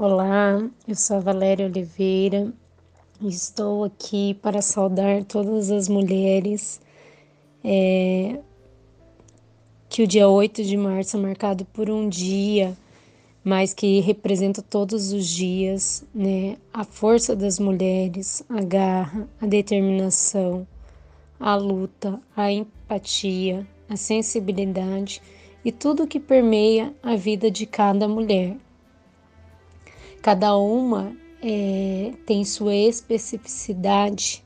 Olá, eu sou a Valéria Oliveira e estou aqui para saudar todas as mulheres. É, que o dia 8 de março é marcado por um dia, mas que representa todos os dias, né? A força das mulheres, a garra, a determinação, a luta, a empatia, a sensibilidade e tudo que permeia a vida de cada mulher. Cada uma é, tem sua especificidade,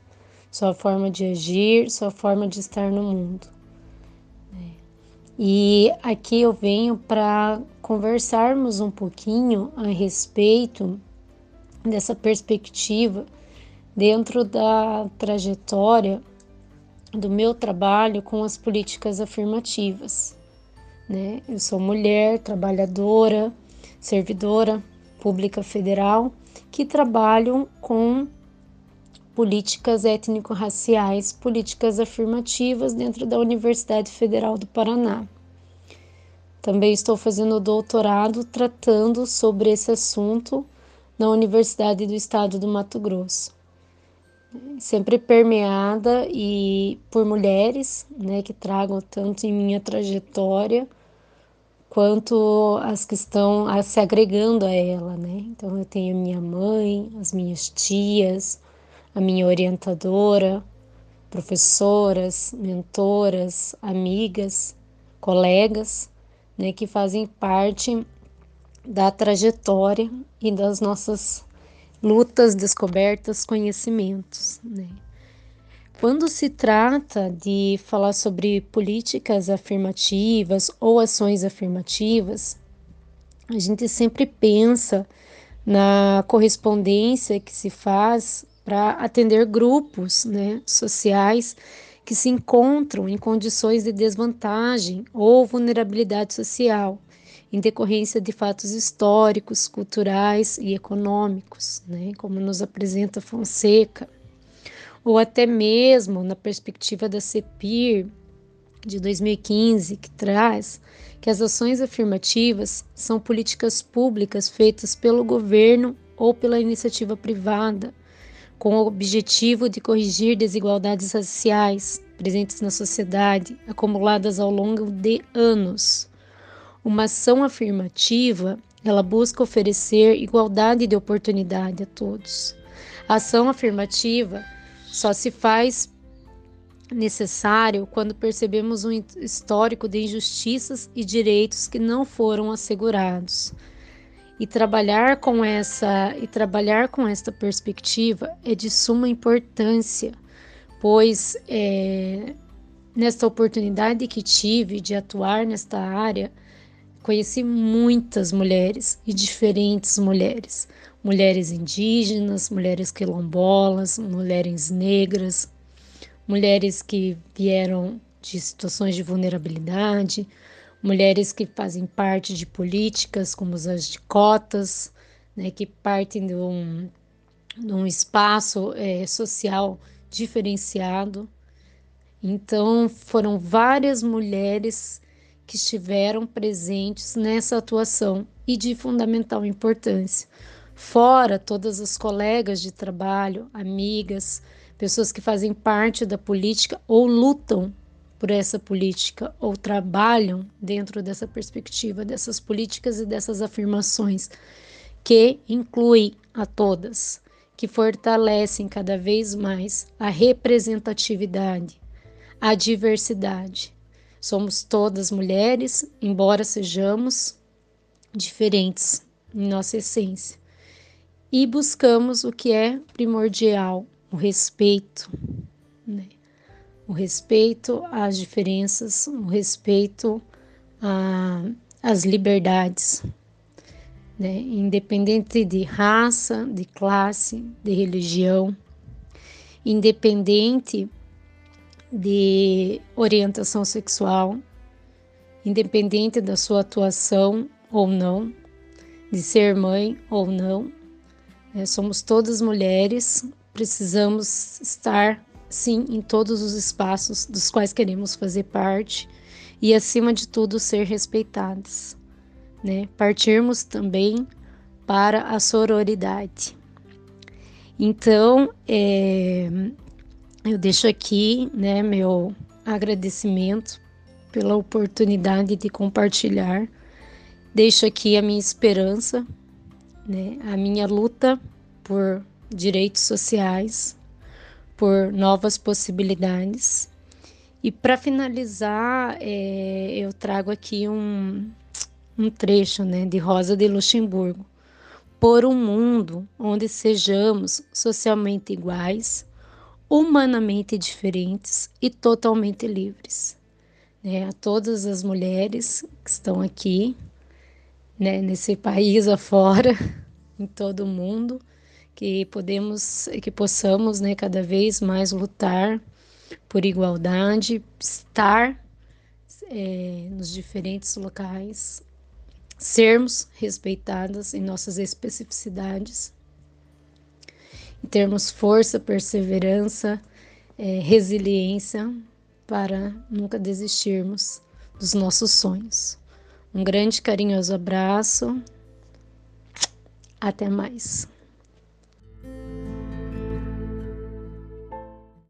sua forma de agir, sua forma de estar no mundo. Né? E aqui eu venho para conversarmos um pouquinho a respeito dessa perspectiva dentro da trajetória do meu trabalho com as políticas afirmativas. Né? Eu sou mulher, trabalhadora, servidora pública federal que trabalham com políticas étnico-raciais, políticas afirmativas dentro da Universidade Federal do Paraná. Também estou fazendo doutorado tratando sobre esse assunto na Universidade do Estado do Mato Grosso sempre permeada e por mulheres, né, que tragam tanto em minha trajetória quanto as que estão se agregando a ela, né? Então eu tenho minha mãe, as minhas tias, a minha orientadora, professoras, mentoras, amigas, colegas, né, que fazem parte da trajetória e das nossas lutas, descobertas, conhecimentos. Né? Quando se trata de falar sobre políticas afirmativas ou ações afirmativas, a gente sempre pensa na correspondência que se faz para atender grupos né, sociais que se encontram em condições de desvantagem ou vulnerabilidade social em decorrência de fatos históricos, culturais e econômicos, né, como nos apresenta Fonseca, ou até mesmo na perspectiva da CEPIR de 2015, que traz que as ações afirmativas são políticas públicas feitas pelo governo ou pela iniciativa privada, com o objetivo de corrigir desigualdades raciais presentes na sociedade, acumuladas ao longo de anos uma ação afirmativa, ela busca oferecer igualdade de oportunidade a todos. A ação afirmativa só se faz necessário quando percebemos um histórico de injustiças e direitos que não foram assegurados. E trabalhar com essa e trabalhar com esta perspectiva é de suma importância, pois é, nesta oportunidade que tive de atuar nesta área, Conheci muitas mulheres e diferentes mulheres, mulheres indígenas, mulheres quilombolas, mulheres negras, mulheres que vieram de situações de vulnerabilidade, mulheres que fazem parte de políticas como as de cotas, né, que partem de um, de um espaço é, social diferenciado. Então, foram várias mulheres que estiveram presentes nessa atuação e de fundamental importância. Fora todas as colegas de trabalho, amigas, pessoas que fazem parte da política ou lutam por essa política ou trabalham dentro dessa perspectiva dessas políticas e dessas afirmações que incluem a todas, que fortalecem cada vez mais a representatividade, a diversidade, Somos todas mulheres, embora sejamos diferentes em nossa essência. E buscamos o que é primordial, o respeito. Né? O respeito às diferenças, o respeito às liberdades. Né? Independente de raça, de classe, de religião, independente de orientação sexual, independente da sua atuação ou não, de ser mãe ou não. É, somos todas mulheres, precisamos estar, sim, em todos os espaços dos quais queremos fazer parte e, acima de tudo, ser respeitadas. Né? Partirmos também para a sororidade. Então, é, eu deixo aqui né, meu agradecimento pela oportunidade de compartilhar. Deixo aqui a minha esperança, né, a minha luta por direitos sociais, por novas possibilidades. E para finalizar, é, eu trago aqui um, um trecho né, de Rosa de Luxemburgo. Por um mundo onde sejamos socialmente iguais, humanamente diferentes e totalmente livres. Né, a todas as mulheres que estão aqui, né, nesse país afora, em todo o mundo, que podemos, que possamos, né, cada vez mais lutar por igualdade, estar é, nos diferentes locais, sermos respeitadas em nossas especificidades, termos força, perseverança, é, resiliência para nunca desistirmos dos nossos sonhos. Um grande carinhoso abraço. Até mais.